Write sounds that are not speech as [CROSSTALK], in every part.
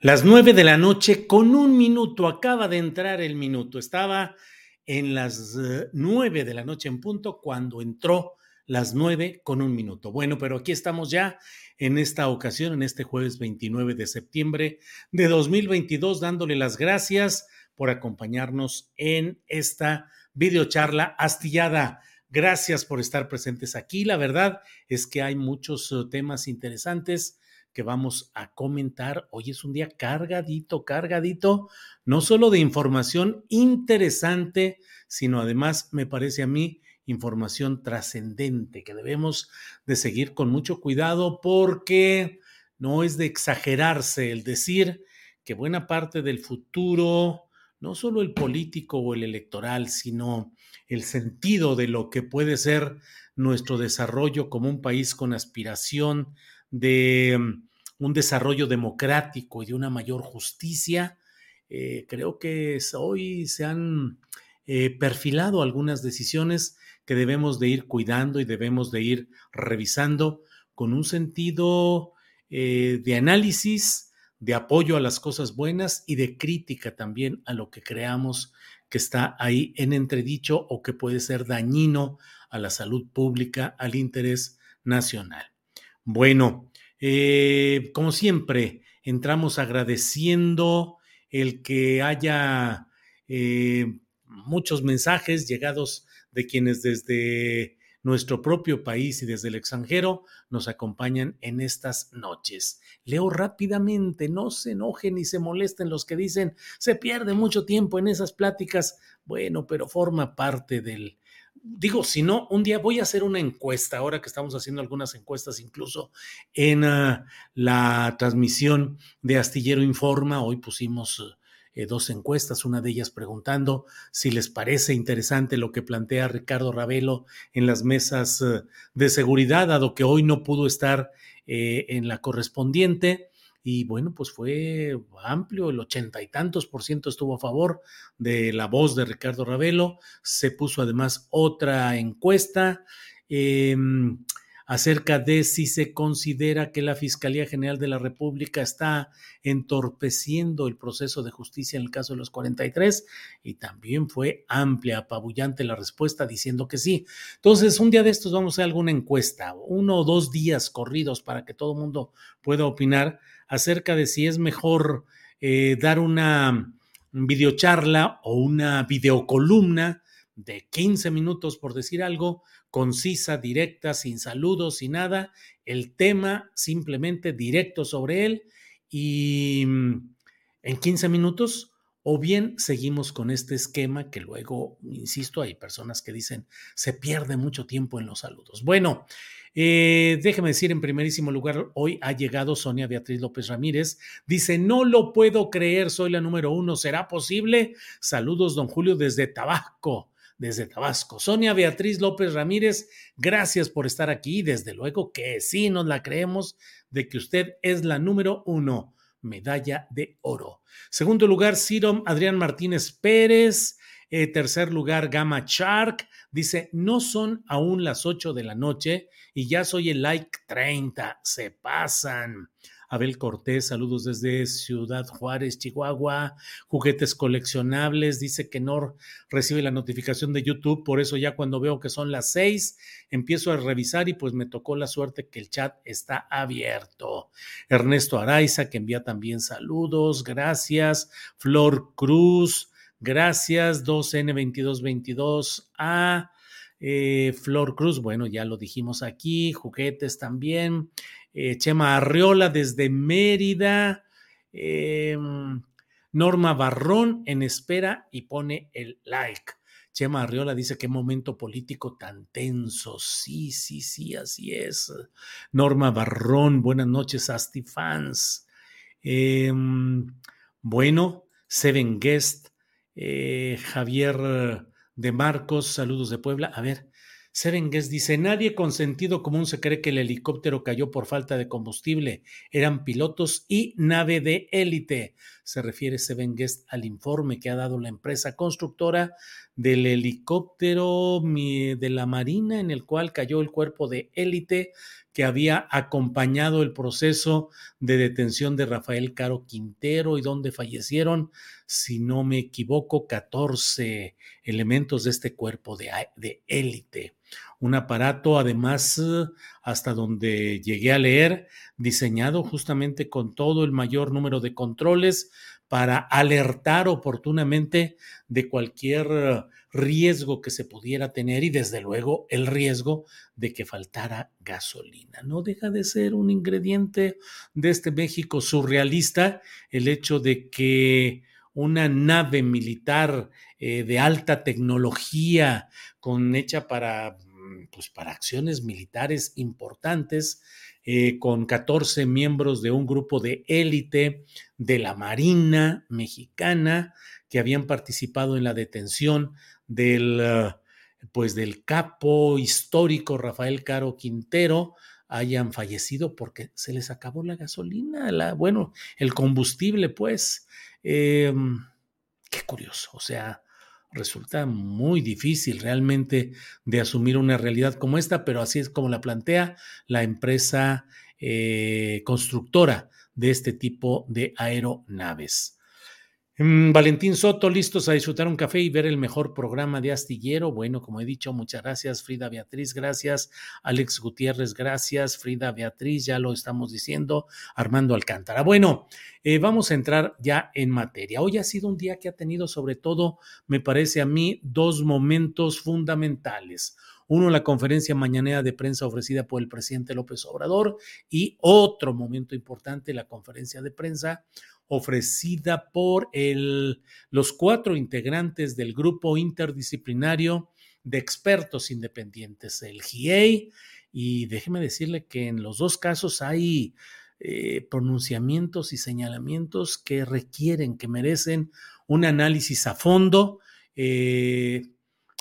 Las nueve de la noche con un minuto. Acaba de entrar el minuto. Estaba en las eh, nueve de la noche en punto cuando entró las nueve con un minuto. Bueno, pero aquí estamos ya en esta ocasión, en este jueves 29 de septiembre de 2022, dándole las gracias por acompañarnos en esta videocharla astillada. Gracias por estar presentes aquí. La verdad es que hay muchos eh, temas interesantes que vamos a comentar. Hoy es un día cargadito, cargadito, no solo de información interesante, sino además, me parece a mí, información trascendente que debemos de seguir con mucho cuidado porque no es de exagerarse el decir que buena parte del futuro, no solo el político o el electoral, sino el sentido de lo que puede ser nuestro desarrollo como un país con aspiración de un desarrollo democrático y de una mayor justicia, eh, creo que hoy se han eh, perfilado algunas decisiones que debemos de ir cuidando y debemos de ir revisando con un sentido eh, de análisis, de apoyo a las cosas buenas y de crítica también a lo que creamos que está ahí en entredicho o que puede ser dañino a la salud pública, al interés nacional. Bueno, eh, como siempre, entramos agradeciendo el que haya eh, muchos mensajes llegados de quienes desde nuestro propio país y desde el extranjero nos acompañan en estas noches. Leo rápidamente, no se enojen ni se molesten los que dicen se pierde mucho tiempo en esas pláticas. Bueno, pero forma parte del, digo, si no, un día voy a hacer una encuesta, ahora que estamos haciendo algunas encuestas incluso en uh, la transmisión de Astillero Informa, hoy pusimos eh, dos encuestas, una de ellas preguntando si les parece interesante lo que plantea Ricardo Ravelo en las mesas uh, de seguridad, dado que hoy no pudo estar eh, en la correspondiente y bueno, pues fue amplio, el ochenta y tantos por ciento estuvo a favor de la voz de Ricardo Ravelo. Se puso además otra encuesta eh, acerca de si se considera que la Fiscalía General de la República está entorpeciendo el proceso de justicia en el caso de los 43 y también fue amplia, apabullante la respuesta diciendo que sí. Entonces, un día de estos vamos a hacer alguna encuesta, uno o dos días corridos para que todo el mundo pueda opinar acerca de si es mejor eh, dar una videocharla o una videocolumna de 15 minutos, por decir algo, concisa, directa, sin saludos, sin nada, el tema simplemente directo sobre él y mm, en 15 minutos, o bien seguimos con este esquema que luego, insisto, hay personas que dicen se pierde mucho tiempo en los saludos. Bueno, eh, déjeme decir, en primerísimo lugar, hoy ha llegado Sonia Beatriz López Ramírez. Dice, no lo puedo creer, soy la número uno. ¿Será posible? Saludos, don Julio, desde Tabasco. Desde Tabasco. Sonia Beatriz López Ramírez, gracias por estar aquí. Desde luego que sí nos la creemos de que usted es la número uno. Medalla de oro. Segundo lugar, Ciro Adrián Martínez Pérez. Eh, tercer lugar, Gamma Shark. Dice, no son aún las 8 de la noche y ya soy el like 30. Se pasan. Abel Cortés, saludos desde Ciudad Juárez, Chihuahua. Juguetes coleccionables, dice que no recibe la notificación de YouTube, por eso ya cuando veo que son las seis, empiezo a revisar y pues me tocó la suerte que el chat está abierto. Ernesto Araiza, que envía también saludos, gracias. Flor Cruz, gracias. 2N2222A. Eh, Flor Cruz, bueno, ya lo dijimos aquí, juguetes también. Eh, Chema Arriola desde Mérida, em, Norma Barrón en espera y pone el like. Chema Arriola dice qué momento político tan tenso. Sí, sí, sí, así es. Norma Barrón, buenas noches, Asti fans. Em, bueno, Seven Guest, eh, Javier de Marcos, saludos de Puebla. A ver, Serengues dice, nadie con sentido común se cree que el helicóptero cayó por falta de combustible. Eran pilotos y nave de élite. Se refiere Serengues al informe que ha dado la empresa constructora del helicóptero de la Marina en el cual cayó el cuerpo de élite que había acompañado el proceso de detención de Rafael Caro Quintero y donde fallecieron, si no me equivoco, 14 elementos de este cuerpo de élite. Un aparato, además, hasta donde llegué a leer, diseñado justamente con todo el mayor número de controles para alertar oportunamente de cualquier riesgo que se pudiera tener y desde luego el riesgo de que faltara gasolina. No deja de ser un ingrediente de este México surrealista el hecho de que una nave militar eh, de alta tecnología con hecha para pues para acciones militares importantes eh, con 14 miembros de un grupo de élite de la Marina mexicana que habían participado en la detención del, eh, pues del capo histórico Rafael Caro Quintero hayan fallecido porque se les acabó la gasolina, la, bueno, el combustible, pues. Em, qué curioso, o sea, resulta muy difícil realmente de asumir una realidad como esta, pero así es como la plantea la empresa eh, constructora de este tipo de aeronaves. Mm, Valentín Soto, listos a disfrutar un café y ver el mejor programa de Astillero. Bueno, como he dicho, muchas gracias, Frida Beatriz, gracias, Alex Gutiérrez, gracias, Frida Beatriz, ya lo estamos diciendo, Armando Alcántara. Bueno, eh, vamos a entrar ya en materia. Hoy ha sido un día que ha tenido sobre todo, me parece a mí, dos momentos fundamentales. Uno, la conferencia mañanera de prensa ofrecida por el presidente López Obrador y otro momento importante, la conferencia de prensa ofrecida por los cuatro integrantes del grupo interdisciplinario de expertos independientes, el GIEI, y déjeme decirle que en los dos casos hay eh, pronunciamientos y señalamientos que requieren, que merecen un análisis a fondo, eh,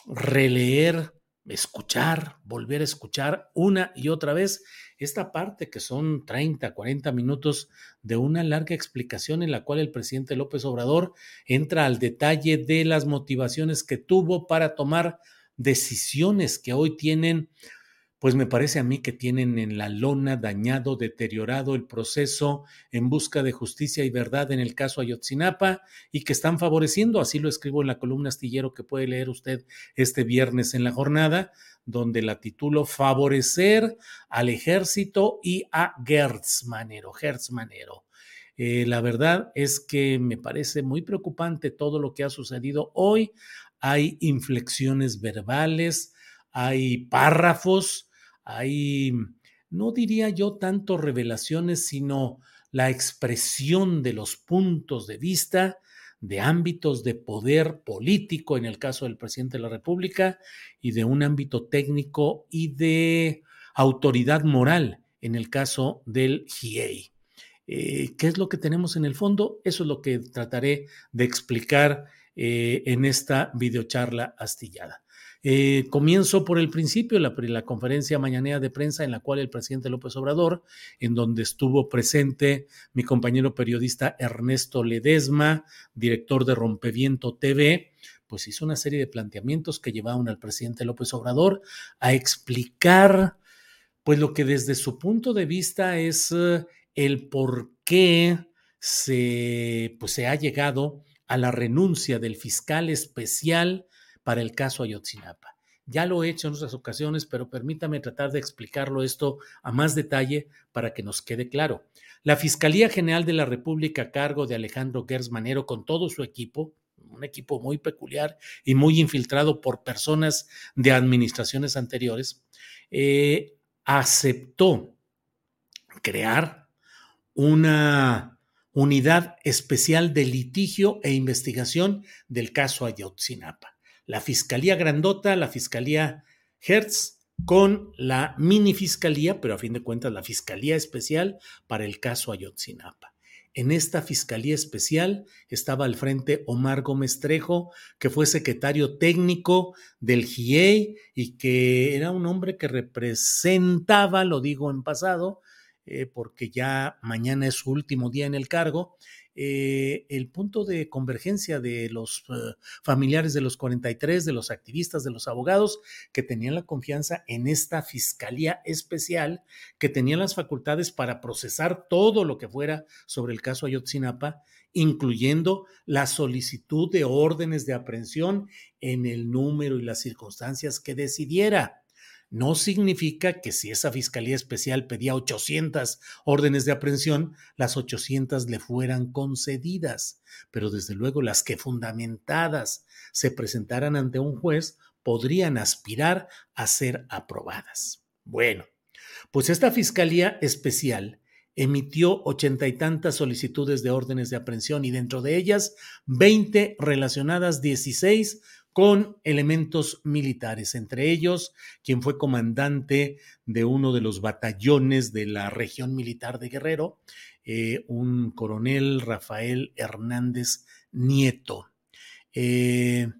releer, escuchar, volver a escuchar una y otra vez esta parte que son 30, 40 minutos de una larga explicación en la cual el presidente López Obrador entra al detalle de las motivaciones que tuvo para tomar decisiones que hoy tienen pues me parece a mí que tienen en la lona dañado, deteriorado el proceso en busca de justicia y verdad en el caso Ayotzinapa y que están favoreciendo, así lo escribo en la columna astillero que puede leer usted este viernes en la jornada, donde la titulo Favorecer al ejército y a Gertz Manero. Eh, la verdad es que me parece muy preocupante todo lo que ha sucedido hoy. Hay inflexiones verbales, hay párrafos, hay, no diría yo tanto revelaciones, sino la expresión de los puntos de vista de ámbitos de poder político, en el caso del presidente de la República, y de un ámbito técnico y de autoridad moral, en el caso del GIEI. Eh, ¿Qué es lo que tenemos en el fondo? Eso es lo que trataré de explicar eh, en esta videocharla astillada. Eh, comienzo por el principio, la, la, conferencia mañanera de prensa en la cual el presidente López Obrador, en donde estuvo presente mi compañero periodista Ernesto Ledesma, director de Rompeviento TV, pues hizo una serie de planteamientos que llevaron al presidente López Obrador a explicar, pues lo que desde su punto de vista es eh, el por qué se, pues, se ha llegado a la renuncia del fiscal especial para el caso Ayotzinapa. Ya lo he hecho en otras ocasiones, pero permítame tratar de explicarlo esto a más detalle para que nos quede claro. La Fiscalía General de la República a cargo de Alejandro Gersmanero con todo su equipo, un equipo muy peculiar y muy infiltrado por personas de administraciones anteriores, eh, aceptó crear una unidad especial de litigio e investigación del caso Ayotzinapa la Fiscalía Grandota, la Fiscalía Hertz, con la mini fiscalía, pero a fin de cuentas la Fiscalía Especial para el caso Ayotzinapa. En esta Fiscalía Especial estaba al frente Omar Gómez Trejo, que fue secretario técnico del GIEI y que era un hombre que representaba, lo digo en pasado, eh, porque ya mañana es su último día en el cargo, eh, el punto de convergencia de los eh, familiares de los 43, de los activistas, de los abogados que tenían la confianza en esta fiscalía especial, que tenía las facultades para procesar todo lo que fuera sobre el caso Ayotzinapa, incluyendo la solicitud de órdenes de aprehensión en el número y las circunstancias que decidiera no significa que si esa Fiscalía Especial pedía 800 órdenes de aprehensión, las 800 le fueran concedidas, pero desde luego las que fundamentadas se presentaran ante un juez podrían aspirar a ser aprobadas. Bueno, pues esta Fiscalía Especial emitió ochenta y tantas solicitudes de órdenes de aprehensión y dentro de ellas 20 relacionadas, 16 con elementos militares, entre ellos quien fue comandante de uno de los batallones de la región militar de Guerrero, eh, un coronel Rafael Hernández Nieto. Eh,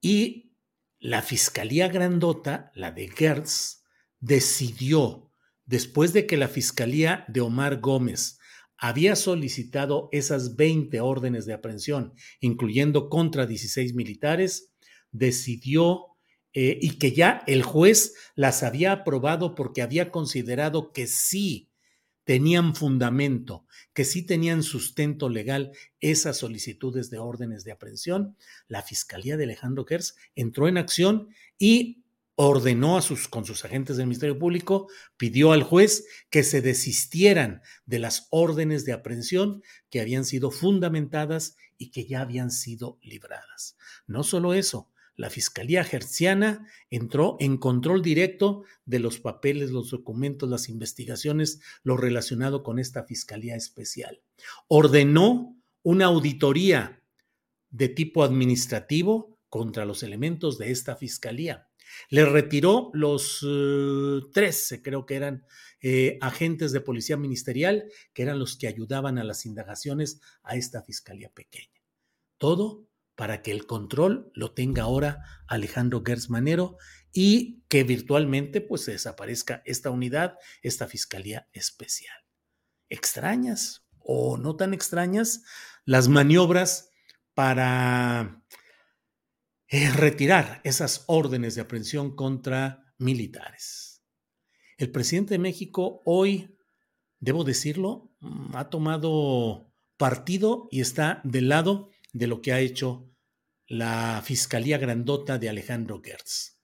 y la Fiscalía Grandota, la de Gertz, decidió, después de que la Fiscalía de Omar Gómez había solicitado esas 20 órdenes de aprehensión, incluyendo contra 16 militares, decidió eh, y que ya el juez las había aprobado porque había considerado que sí tenían fundamento, que sí tenían sustento legal esas solicitudes de órdenes de aprehensión, la Fiscalía de Alejandro Gers entró en acción y ordenó a sus, con sus agentes del Ministerio Público, pidió al juez que se desistieran de las órdenes de aprehensión que habían sido fundamentadas y que ya habían sido libradas. No solo eso, la Fiscalía Gerciana entró en control directo de los papeles, los documentos, las investigaciones, lo relacionado con esta Fiscalía Especial. Ordenó una auditoría de tipo administrativo contra los elementos de esta Fiscalía le retiró los 13, eh, creo que eran eh, agentes de policía ministerial, que eran los que ayudaban a las indagaciones a esta fiscalía pequeña. Todo para que el control lo tenga ahora Alejandro Gersmanero y que virtualmente pues se desaparezca esta unidad, esta fiscalía especial. Extrañas o no tan extrañas las maniobras para retirar esas órdenes de aprehensión contra militares. El presidente de México hoy, debo decirlo, mm, ha tomado partido y está del lado de lo que ha hecho la Fiscalía Grandota de Alejandro Gertz.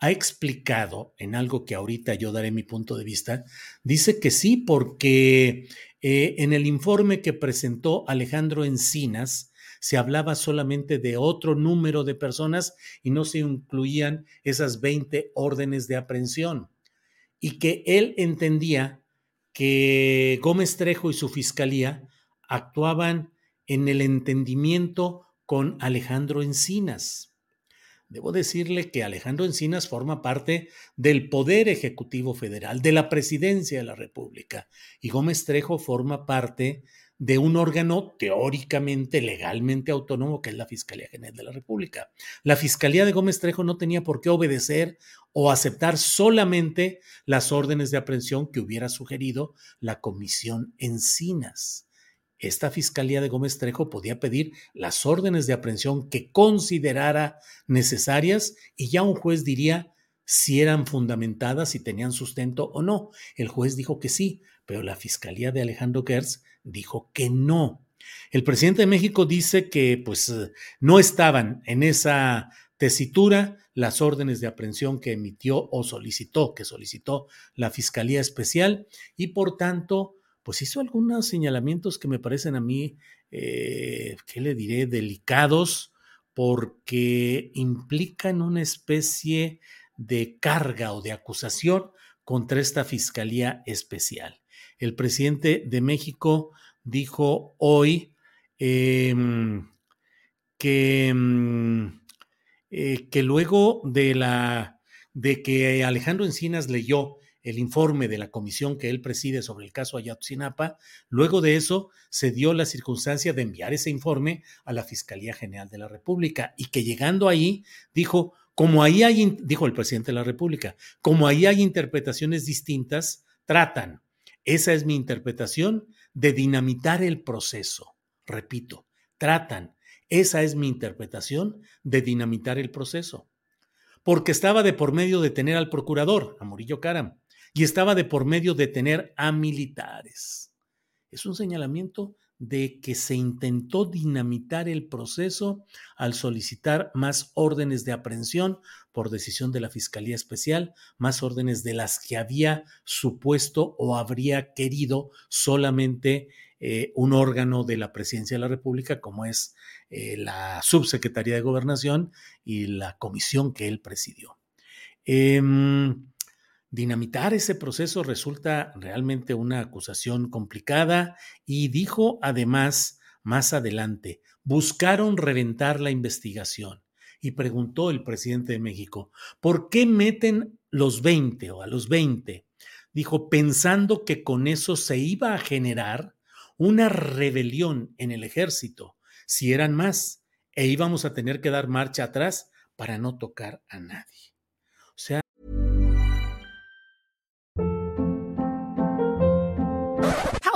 Ha explicado en algo que ahorita yo daré mi punto de vista, dice que sí, porque eh, en el informe que presentó Alejandro Encinas, se hablaba solamente de otro número de personas y no se incluían esas 20 órdenes de aprehensión. Y que él entendía que Gómez Trejo y su fiscalía actuaban en el entendimiento con Alejandro Encinas. Debo decirle que Alejandro Encinas forma parte del Poder Ejecutivo Federal, de la Presidencia de la República, y Gómez Trejo forma parte de un órgano teóricamente, legalmente autónomo, que es la Fiscalía General de la República. La Fiscalía de Gómez Trejo no tenía por qué obedecer o aceptar solamente las órdenes de aprehensión que hubiera sugerido la Comisión Encinas. esta Fiscalía de Gómez Trejo podía pedir las órdenes de aprehensión que considerara necesarias y ya un juez diría si eran fundamentadas, si tenían sustento o no. El juez dijo que sí, pero la Fiscalía de Alejandro Gertz dijo que no. El presidente de México dice que pues no estaban en esa tesitura las órdenes de aprehensión que emitió o solicitó, que solicitó la Fiscalía Especial y por tanto pues hizo algunos señalamientos que me parecen a mí, eh, ¿qué le diré?, delicados, porque implican una especie de carga o de acusación contra esta Fiscalía Especial. El presidente de México dijo hoy em, que, em, eh, que luego de la de que Alejandro Encinas leyó el informe de la comisión que él preside sobre el caso Ayotzinapa. Luego de eso, se dio la circunstancia de enviar ese informe a la Fiscalía General de la República y que llegando ahí dijo, como ahí hay, dijo el presidente de la República, como ahí hay interpretaciones distintas, tratan, esa es mi interpretación, de dinamitar el proceso. Repito, tratan, esa es mi interpretación de dinamitar el proceso porque estaba de por medio de tener al procurador, a Murillo Caram, y estaba de por medio de tener a militares. Es un señalamiento de que se intentó dinamitar el proceso al solicitar más órdenes de aprehensión por decisión de la Fiscalía Especial, más órdenes de las que había supuesto o habría querido solamente eh, un órgano de la Presidencia de la República, como es eh, la Subsecretaría de Gobernación y la comisión que él presidió. Em, Dinamitar ese proceso resulta realmente una acusación complicada y dijo además más adelante, buscaron reventar la investigación. Y preguntó el presidente de México, ¿por qué meten los 20 o a los 20? Dijo, pensando que con eso se iba a generar una rebelión en el ejército, si eran más, e íbamos a tener que dar marcha atrás para no tocar a nadie.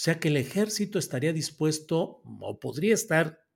O sea que el ejército estaría dispuesto o podría estar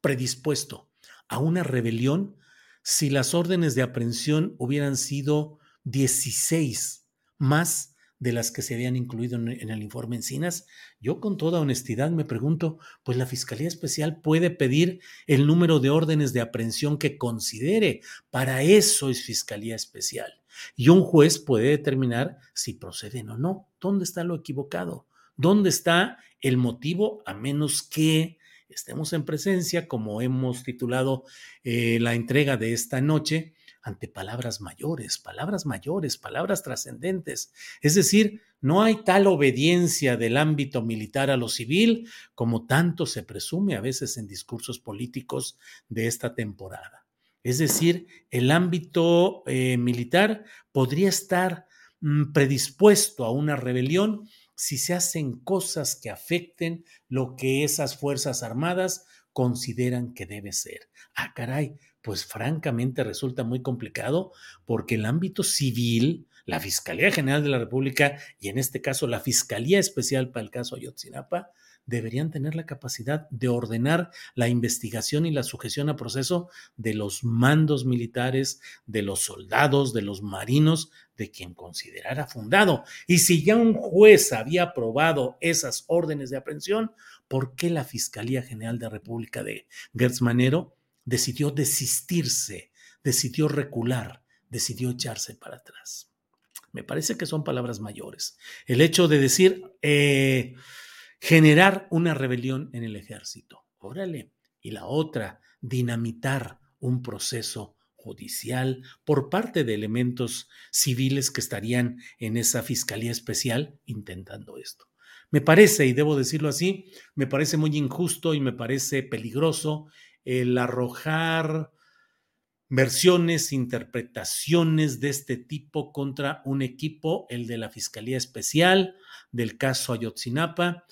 predispuesto a una rebelión si las órdenes de aprehensión hubieran sido 16 más de las que se habían incluido en, el informe Encinas, yo con toda honestidad me pregunto, pues la Fiscalía Especial puede pedir el número de órdenes de aprehensión que considere. Para eso es Fiscalía Especial. Y un juez puede determinar si proceden o no. ¿Dónde está lo equivocado? ¿Dónde está el motivo a menos que estemos en presencia, como hemos titulado eh, la entrega de esta noche, ante palabras mayores, palabras mayores, palabras trascendentes. Es decir, no hay tal obediencia del ámbito militar a lo civil como tanto se presume a veces en discursos políticos de esta temporada. Es decir, el ámbito eh, militar podría estar mm, predispuesto a una rebelión si se hacen cosas que afecten lo que esas Fuerzas Armadas consideran que debe ser. Ah, caray, pues francamente resulta muy complicado porque el ámbito civil, la Fiscalía General de la República y en este caso la Fiscalía Especial para el caso Ayotzinapa, deberían tener la capacidad de ordenar la investigación y la sujeción a proceso de los mandos militares, de los soldados, de los marinos, de quien considerara fundado. Y si ya un juez había aprobado esas órdenes de aprehensión, ¿por qué la Fiscalía General de República de Gertz Manero decidió desistirse, decidió recular, decidió echarse para atrás? Me parece que son palabras mayores. El hecho de decir, eh, generar una rebelión en el ejército. Órale. Y la otra, dinamitar un proceso judicial por parte de elementos civiles que estarían en esa fiscalía especial intentando esto. Me parece, y debo decirlo así, me parece muy injusto y me parece peligroso el arrojar versiones, interpretaciones de este tipo contra un equipo, el de la Fiscalía Especial del caso Ayotzinapa,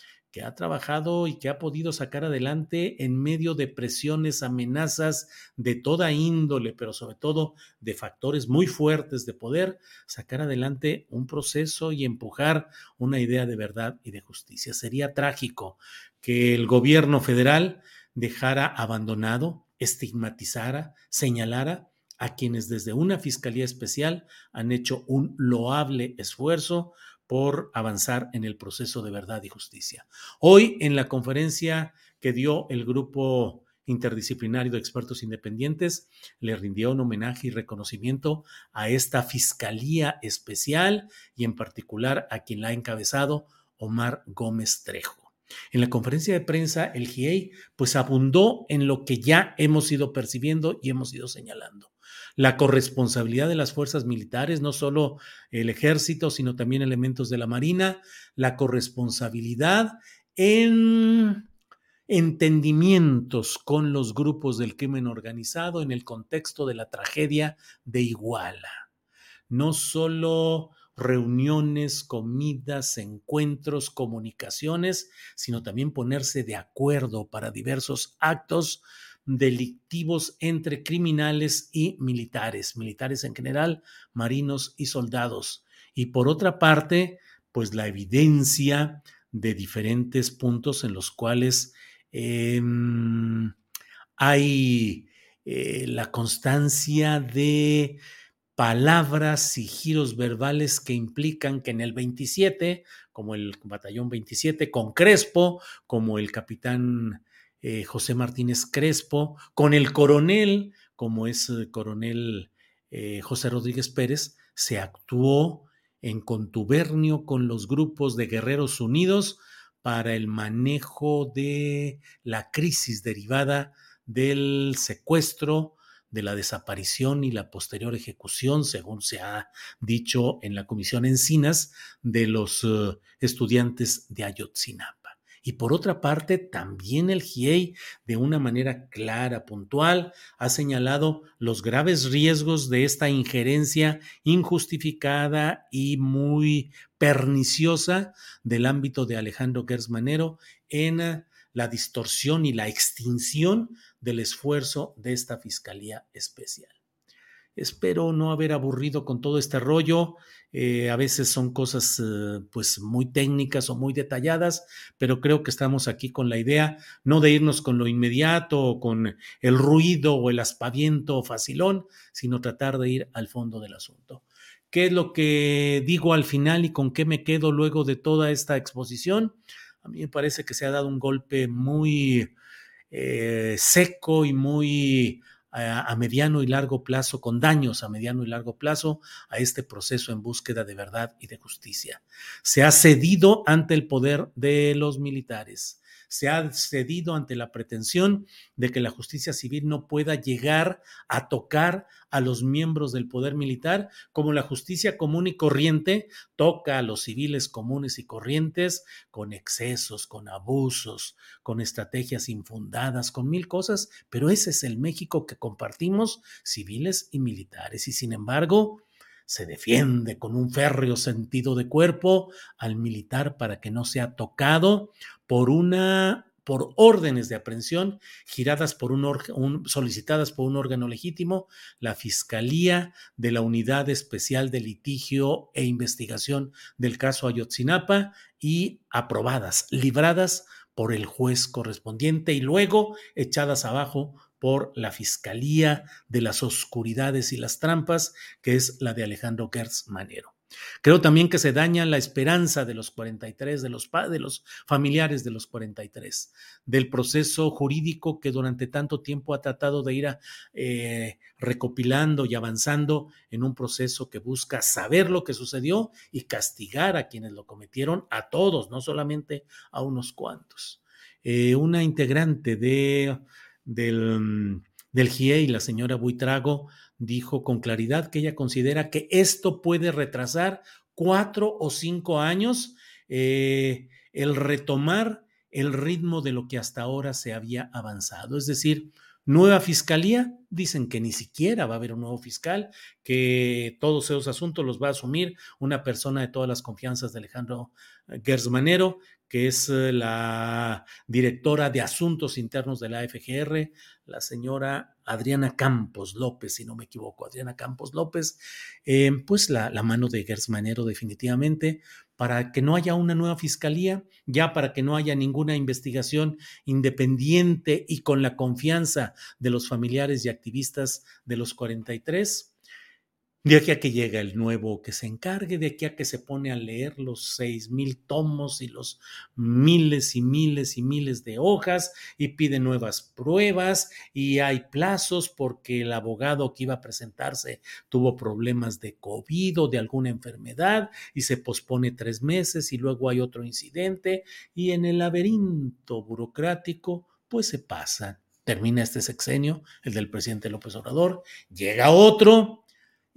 ha trabajado y que ha podido sacar adelante en medio de presiones, amenazas de toda índole, pero sobre todo de factores muy fuertes de poder, sacar adelante un proceso y empujar una idea de verdad y de justicia. Sería trágico que el gobierno federal dejara abandonado, estigmatizara, señalara a quienes desde una fiscalía especial han hecho un loable esfuerzo por avanzar en el proceso de verdad y justicia. Hoy, en la conferencia que dio el grupo interdisciplinario de expertos independientes, le rindió un homenaje y reconocimiento a esta Fiscalía Especial y en particular a quien la ha encabezado, Omar Gómez Trejo. En la conferencia de prensa, el GIEI pues abundó en lo que ya hemos ido percibiendo y hemos ido señalando la corresponsabilidad de las fuerzas militares, no solo el ejército, sino también elementos de la Marina, la corresponsabilidad en entendimientos con los grupos del crimen organizado en el contexto de la tragedia de Iguala. No solo reuniones, comidas, encuentros, comunicaciones, sino también ponerse de acuerdo para diversos actos delictivos entre criminales y militares, militares en general, marinos y soldados. Y por otra parte, pues la evidencia de diferentes puntos en los cuales em, hay eh, la constancia de palabras y giros verbales que implican que en el 27, como el batallón 27, con Crespo, como el capitán eh, José Martínez Crespo, con el coronel, como es el coronel eh, José Rodríguez Pérez, se actuó en contubernio con los grupos de Guerreros Unidos para el manejo de la crisis derivada del secuestro, de la desaparición y la posterior ejecución, según se ha dicho en la Comisión Encinas, de los eh, estudiantes de Ayotzinapa. Y por otra parte, también el GIEI, de una manera clara, puntual, ha señalado los graves riesgos de esta injerencia injustificada y muy perniciosa del ámbito de Alejandro Gersmanero en la distorsión y la extinción del esfuerzo de esta Fiscalía Especial. Espero no haber aburrido con todo este rollo. Eh, a veces son cosas eh, pues muy técnicas o muy detalladas, pero creo que estamos aquí con la idea no de irnos con lo inmediato o con el ruido o el aspaviento facilón, sino tratar de ir al fondo del asunto. ¿Qué es lo que digo al final y con qué me quedo luego de toda esta exposición? A mí me parece que se ha dado un golpe muy eh, seco y muy a, mediano y largo plazo, con daños a mediano y largo plazo a este proceso en búsqueda de verdad y de justicia. Se ha cedido ante el poder de los militares se ha cedido ante la pretensión de que la justicia civil no pueda llegar a tocar a los miembros del poder militar, como la justicia común y corriente toca a los civiles comunes y corrientes con excesos, con abusos, con estrategias infundadas, con mil cosas, pero ese es el México que compartimos, civiles y militares. Y sin embargo, se defiende con un férreo sentido de cuerpo al militar para que no sea tocado por una por órdenes de aprehensión giradas por un, solicitadas por un órgano legítimo, la Fiscalía de la Unidad Especial de Litigio e Investigación del caso Ayotzinapa y aprobadas, libradas por el juez correspondiente y luego echadas abajo por la Fiscalía de las Oscuridades y las Trampas, que es la de Alejandro Gertz Manero. Creo también que se daña la esperanza de los 43, de los, de los familiares de los 43, del proceso jurídico que durante tanto tiempo ha tratado de ir eh, recopilando y avanzando en un proceso que busca saber lo que sucedió y castigar a quienes lo cometieron, a todos, no solamente a unos cuantos. Eh, una integrante de, del, del GIE y la señora Buitrago dijo con claridad que ella considera que esto puede retrasar cuatro o cinco años eh, el retomar el ritmo de lo que hasta ahora se había avanzado. Es decir, nueva fiscalía, dicen que ni siquiera va a haber un nuevo fiscal, que todos esos asuntos los va a asumir una persona de todas las confianzas de Alejandro Gersmanero, que es eh, la directora de Asuntos Internos de la FGR, la señora Adriana Campos López, si no me equivoco, Adriana Campos López, eh, pues la, la, mano de Gers Manero definitivamente, para que no haya una nueva fiscalía, ya para que no haya ninguna investigación independiente y con la confianza de los familiares y activistas de los 43 de aquí a que llega el nuevo que se encargue, de aquí a que se pone a leer los seis mil tomos y los miles y miles y miles de hojas y pide nuevas pruebas y hay plazos porque el abogado que iba a presentarse tuvo problemas de COVID o de alguna enfermedad y se pospone tres meses y luego hay otro incidente y en el laberinto burocrático pues se pasa. Termina este sexenio, el del presidente López Obrador, llega otro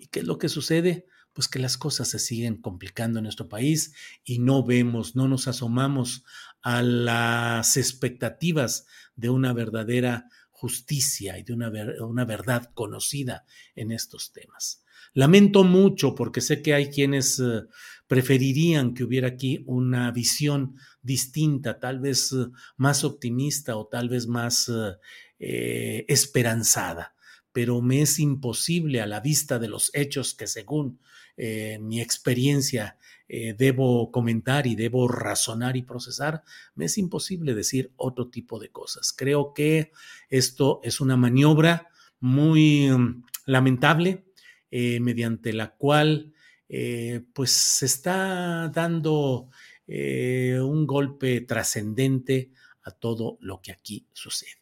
¿Y qué es lo que sucede? Pues que las cosas se siguen complicando en nuestro país y no vemos, no nos asomamos a las expectativas de una verdadera justicia y de una, una verdad conocida en estos temas. Lamento mucho porque sé que hay quienes eh, preferirían que hubiera aquí una visión distinta, tal vez eh, más optimista o tal vez más eh, esperanzada pero me es imposible a la vista de los hechos que según eh, mi experiencia eh, debo comentar y debo razonar y procesar, me es imposible decir otro tipo de cosas. Creo que esto es una maniobra muy mm, lamentable eh, mediante la cual pues se está dando un golpe trascendente a todo lo que aquí sucede.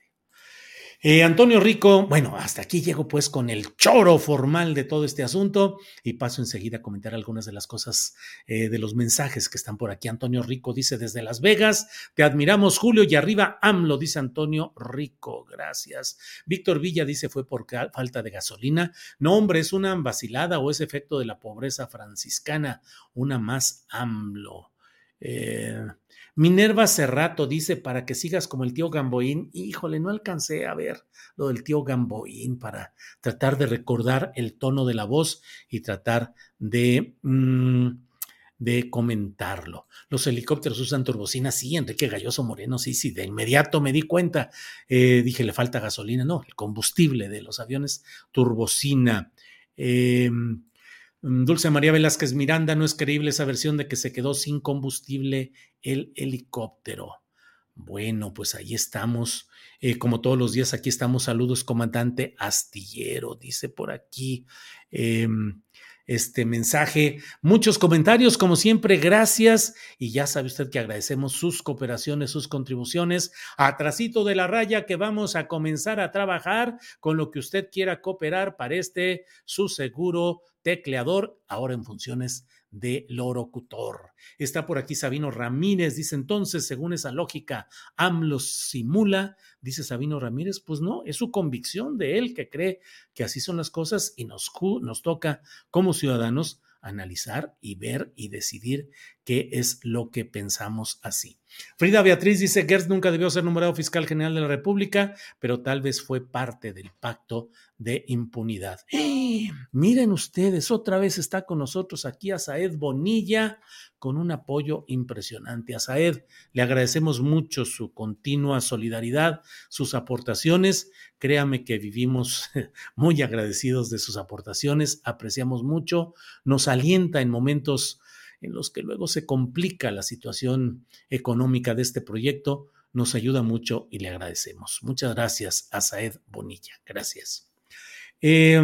Eh, Antonio Rico, bueno, hasta aquí llego pues con el choro formal de todo este asunto y paso enseguida a comentar algunas de las cosas eh, de los mensajes que están por aquí. Antonio Rico dice desde Las Vegas, te admiramos Julio y arriba AMLO, dice Antonio Rico, gracias. Víctor Villa dice fue por falta de gasolina. No, hombre, es una vacilada o es efecto de la pobreza franciscana, una más AMLO. Eh, Minerva Cerrato dice, para que sigas como el tío Gamboín, híjole, no alcancé a ver lo del tío Gamboín para tratar de recordar el tono de la voz y tratar de, mm, de comentarlo. Los helicópteros usan turbocina, sí, Enrique Galloso Moreno, sí, sí, de inmediato me di cuenta, eh, dije, le falta gasolina, no, el combustible de los aviones, turbocina. Eh, Dulce María Velázquez Miranda, no es creíble esa versión de que se quedó sin combustible el helicóptero. Bueno, pues ahí estamos. Eh, como todos los días, aquí estamos. Saludos, comandante astillero, dice por aquí. Em, este mensaje. Muchos comentarios, como siempre, gracias. Y ya sabe usted que agradecemos sus cooperaciones, sus contribuciones. Atrasito de la raya que vamos a comenzar a trabajar con lo que usted quiera cooperar para este su seguro tecleador, ahora en funciones de locutor. Está por aquí Sabino Ramírez, dice entonces, según esa lógica, AMLO simula, dice Sabino Ramírez, pues no, es su convicción de él que cree que así son las cosas y nos, nos toca como ciudadanos analizar y ver y decidir qué es lo que pensamos así. Frida Beatriz dice, Gertz nunca debió ser nombrado fiscal general de la República, pero tal vez fue parte del pacto de impunidad. Miren ustedes, otra vez está con nosotros aquí a Saed Bonilla con un apoyo impresionante. A Saed le agradecemos mucho su continua solidaridad, sus aportaciones. Créame que vivimos [LAUGHS] muy agradecidos de sus aportaciones, apreciamos mucho, nos alienta en momentos en los que luego se complica la situación económica de este proyecto, nos ayuda mucho y le agradecemos. Muchas gracias a Bonilla. Gracias. Eh,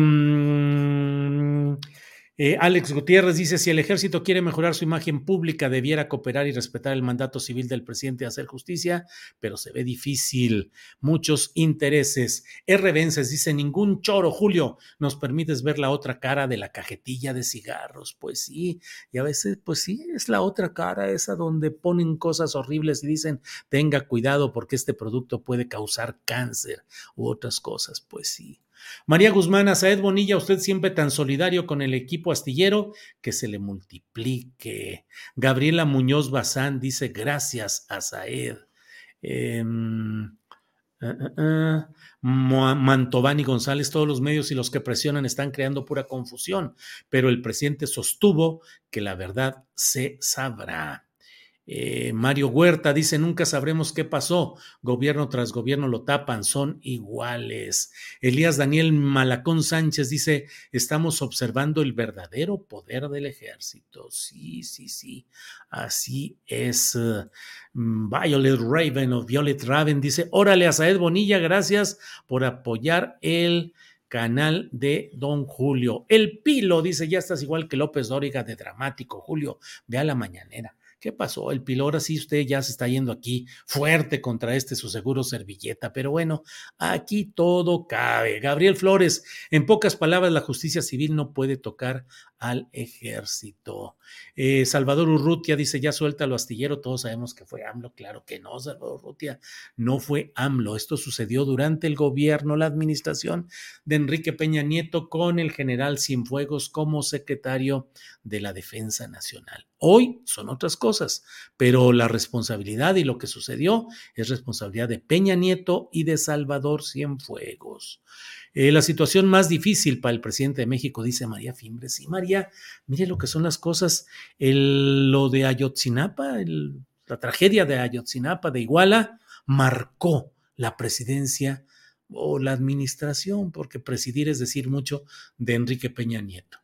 eh, Alex Gutiérrez dice, si el ejército quiere mejorar su imagen pública, debiera cooperar y respetar el mandato civil del presidente de hacer justicia, pero se ve difícil. Muchos intereses. R. Vences dice, ningún choro, Julio, nos permites ver la otra cara de la cajetilla de cigarros. Pues sí, y a veces, pues sí, es la otra cara, esa donde ponen cosas horribles y dicen, tenga cuidado porque este producto puede causar cáncer u otras cosas. Pues sí. María Guzmán, a Saed Bonilla, usted siempre tan solidario con el equipo astillero, que se le multiplique. Gabriela Muñoz Bazán dice gracias a Saed. Eh, uh, uh, Mantovani González, todos los medios y los que presionan están creando pura confusión, pero el presidente sostuvo que la verdad se sabrá. Eh, Mario Huerta dice, nunca sabremos qué pasó. Gobierno tras gobierno lo tapan, son iguales. Elías Daniel Malacón Sánchez dice, estamos observando el verdadero poder del ejército. Sí, sí, sí, así es. Violet Raven o Violet Raven dice, órale a Saed Bonilla, gracias por apoyar el canal de Don Julio. El Pilo dice, ya estás igual que López Dóriga de Dramático, Julio, ve a la mañanera. ¿Qué pasó? El Pilora sí usted ya se está yendo aquí fuerte contra este su seguro servilleta, pero bueno, aquí todo cabe. Gabriel Flores, en pocas palabras, la justicia civil no puede tocar al ejército. Eh, Salvador Urrutia dice, ya suelta lo astillero, todos sabemos que fue AMLO, claro que no, Salvador Urrutia, no fue AMLO, esto sucedió durante el gobierno, la administración de Enrique Peña Nieto con el general Cienfuegos como secretario de la Defensa Nacional. Hoy son otras cosas, pero la responsabilidad y lo que sucedió es responsabilidad de Peña Nieto y de Salvador Cienfuegos. Eh, la situación más difícil para el presidente de México, dice María Fimbres. Y María, mire lo que son las cosas. El, lo de Ayotzinapa, la tragedia de Ayotzinapa, de Iguala, marcó la presidencia o la administración, porque presidir es decir mucho de Enrique Peña Nieto.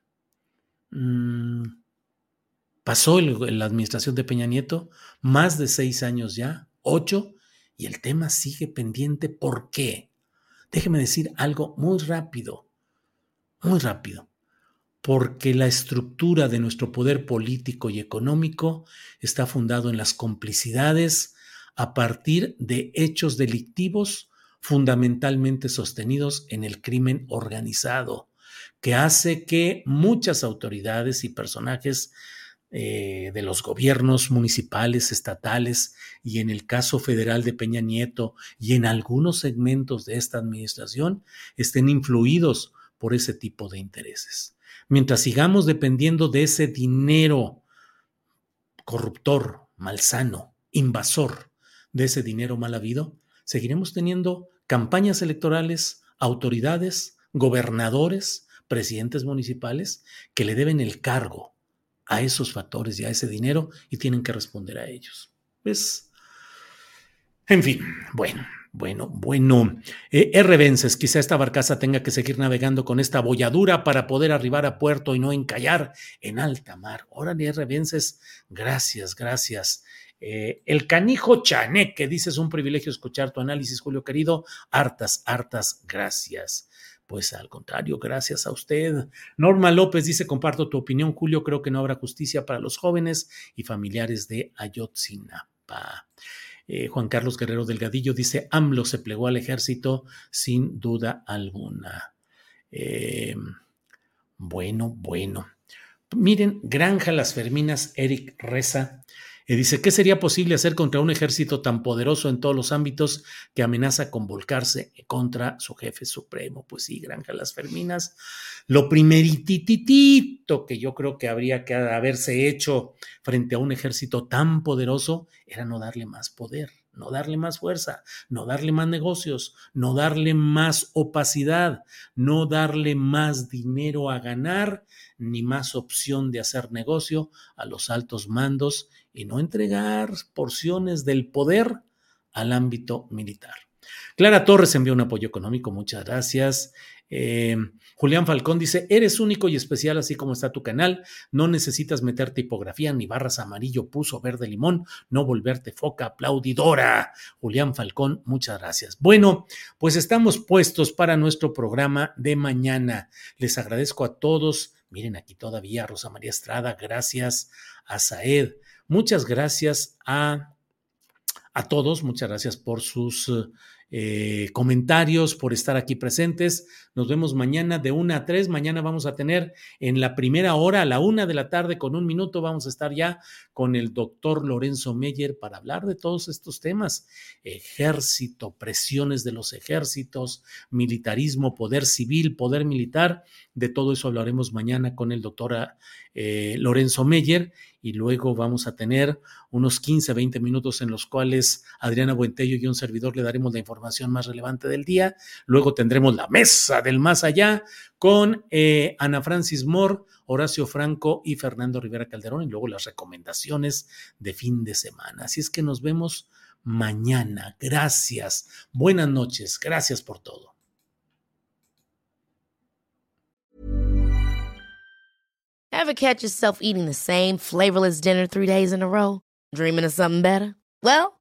Mm, pasó el, la administración de Peña Nieto, más de seis años ya, ocho, y el tema sigue pendiente. ¿Por qué? Déjeme decir algo muy rápido, muy rápido, porque la estructura de nuestro poder político y económico está fundado en las complicidades a partir de hechos delictivos fundamentalmente sostenidos en el crimen organizado, que hace que muchas autoridades y personajes eh, de los gobiernos municipales, estatales y en el caso federal de Peña Nieto y en algunos segmentos de esta administración estén influidos por ese tipo de intereses. Mientras sigamos dependiendo de ese dinero corruptor, malsano, invasor, de ese dinero mal habido, seguiremos teniendo campañas electorales, autoridades, gobernadores, presidentes municipales que le deben el cargo a esos factores y a ese dinero y tienen que responder a ellos. ¿Ves? En fin, bueno, bueno, bueno. Eh, R. Vences, quizá esta barcaza tenga que seguir navegando con esta bolladura para poder arribar a puerto y no encallar en alta mar. Órale, R. Vences, gracias, gracias. Eh, el canijo Chaneque, dices un privilegio escuchar tu análisis, Julio querido. Hartas, hartas gracias. Pues al contrario, gracias a usted. Norma López dice, comparto tu opinión, Julio, creo que no habrá justicia para los jóvenes y familiares de Ayotzinapa. Eh, Juan Carlos Guerrero Delgadillo dice, AMLO se plegó al ejército sin duda alguna. Eh, bueno, bueno. Miren, Granja Las Ferminas, Eric Reza y dice, ¿qué sería posible hacer contra un ejército tan poderoso en todos los ámbitos que amenaza con volcarse contra su jefe supremo? Pues sí, Granja Las Ferminas. Lo primerititito que yo creo que habría que haberse hecho frente a un ejército tan poderoso era no darle más poder no darle más fuerza, no darle más negocios, no darle más opacidad, no darle más dinero a ganar, ni más opción de hacer negocio a los altos mandos y no entregar porciones del poder al ámbito militar. Clara Torres envió un apoyo económico, muchas gracias. Eh, Julián Falcón dice, eres único y especial así como está tu canal, no necesitas meter tipografía ni barras amarillo, puso verde limón, no volverte foca aplaudidora. Julián Falcón, muchas gracias. Bueno, pues estamos puestos para nuestro programa de mañana. Les agradezco a todos. Miren aquí todavía Rosa María Estrada, gracias a Saed, muchas gracias a, a todos, muchas gracias por sus eh, comentarios, por estar aquí presentes. Nos vemos mañana de una a tres. Mañana vamos a tener en la primera hora, a la una de la tarde, con un minuto, vamos a estar ya con el doctor Lorenzo Meyer para hablar de todos estos temas. Ejército, presiones de los ejércitos, militarismo, poder civil, poder militar. De todo eso hablaremos mañana con el doctor eh, Lorenzo Meyer y luego vamos a tener unos 15, 20 minutos en los cuales Adriana Buentello y un servidor le daremos la información más relevante del día. Luego tendremos la mesa del más allá con eh, Ana Francis Moore, Horacio Franco y Fernando Rivera Calderón y luego las recomendaciones de fin de semana. Así es que nos vemos mañana. Gracias. Buenas noches. Gracias por todo. Ever catch yourself eating the same flavorless dinner three days in a row? Dreaming of something better? Well,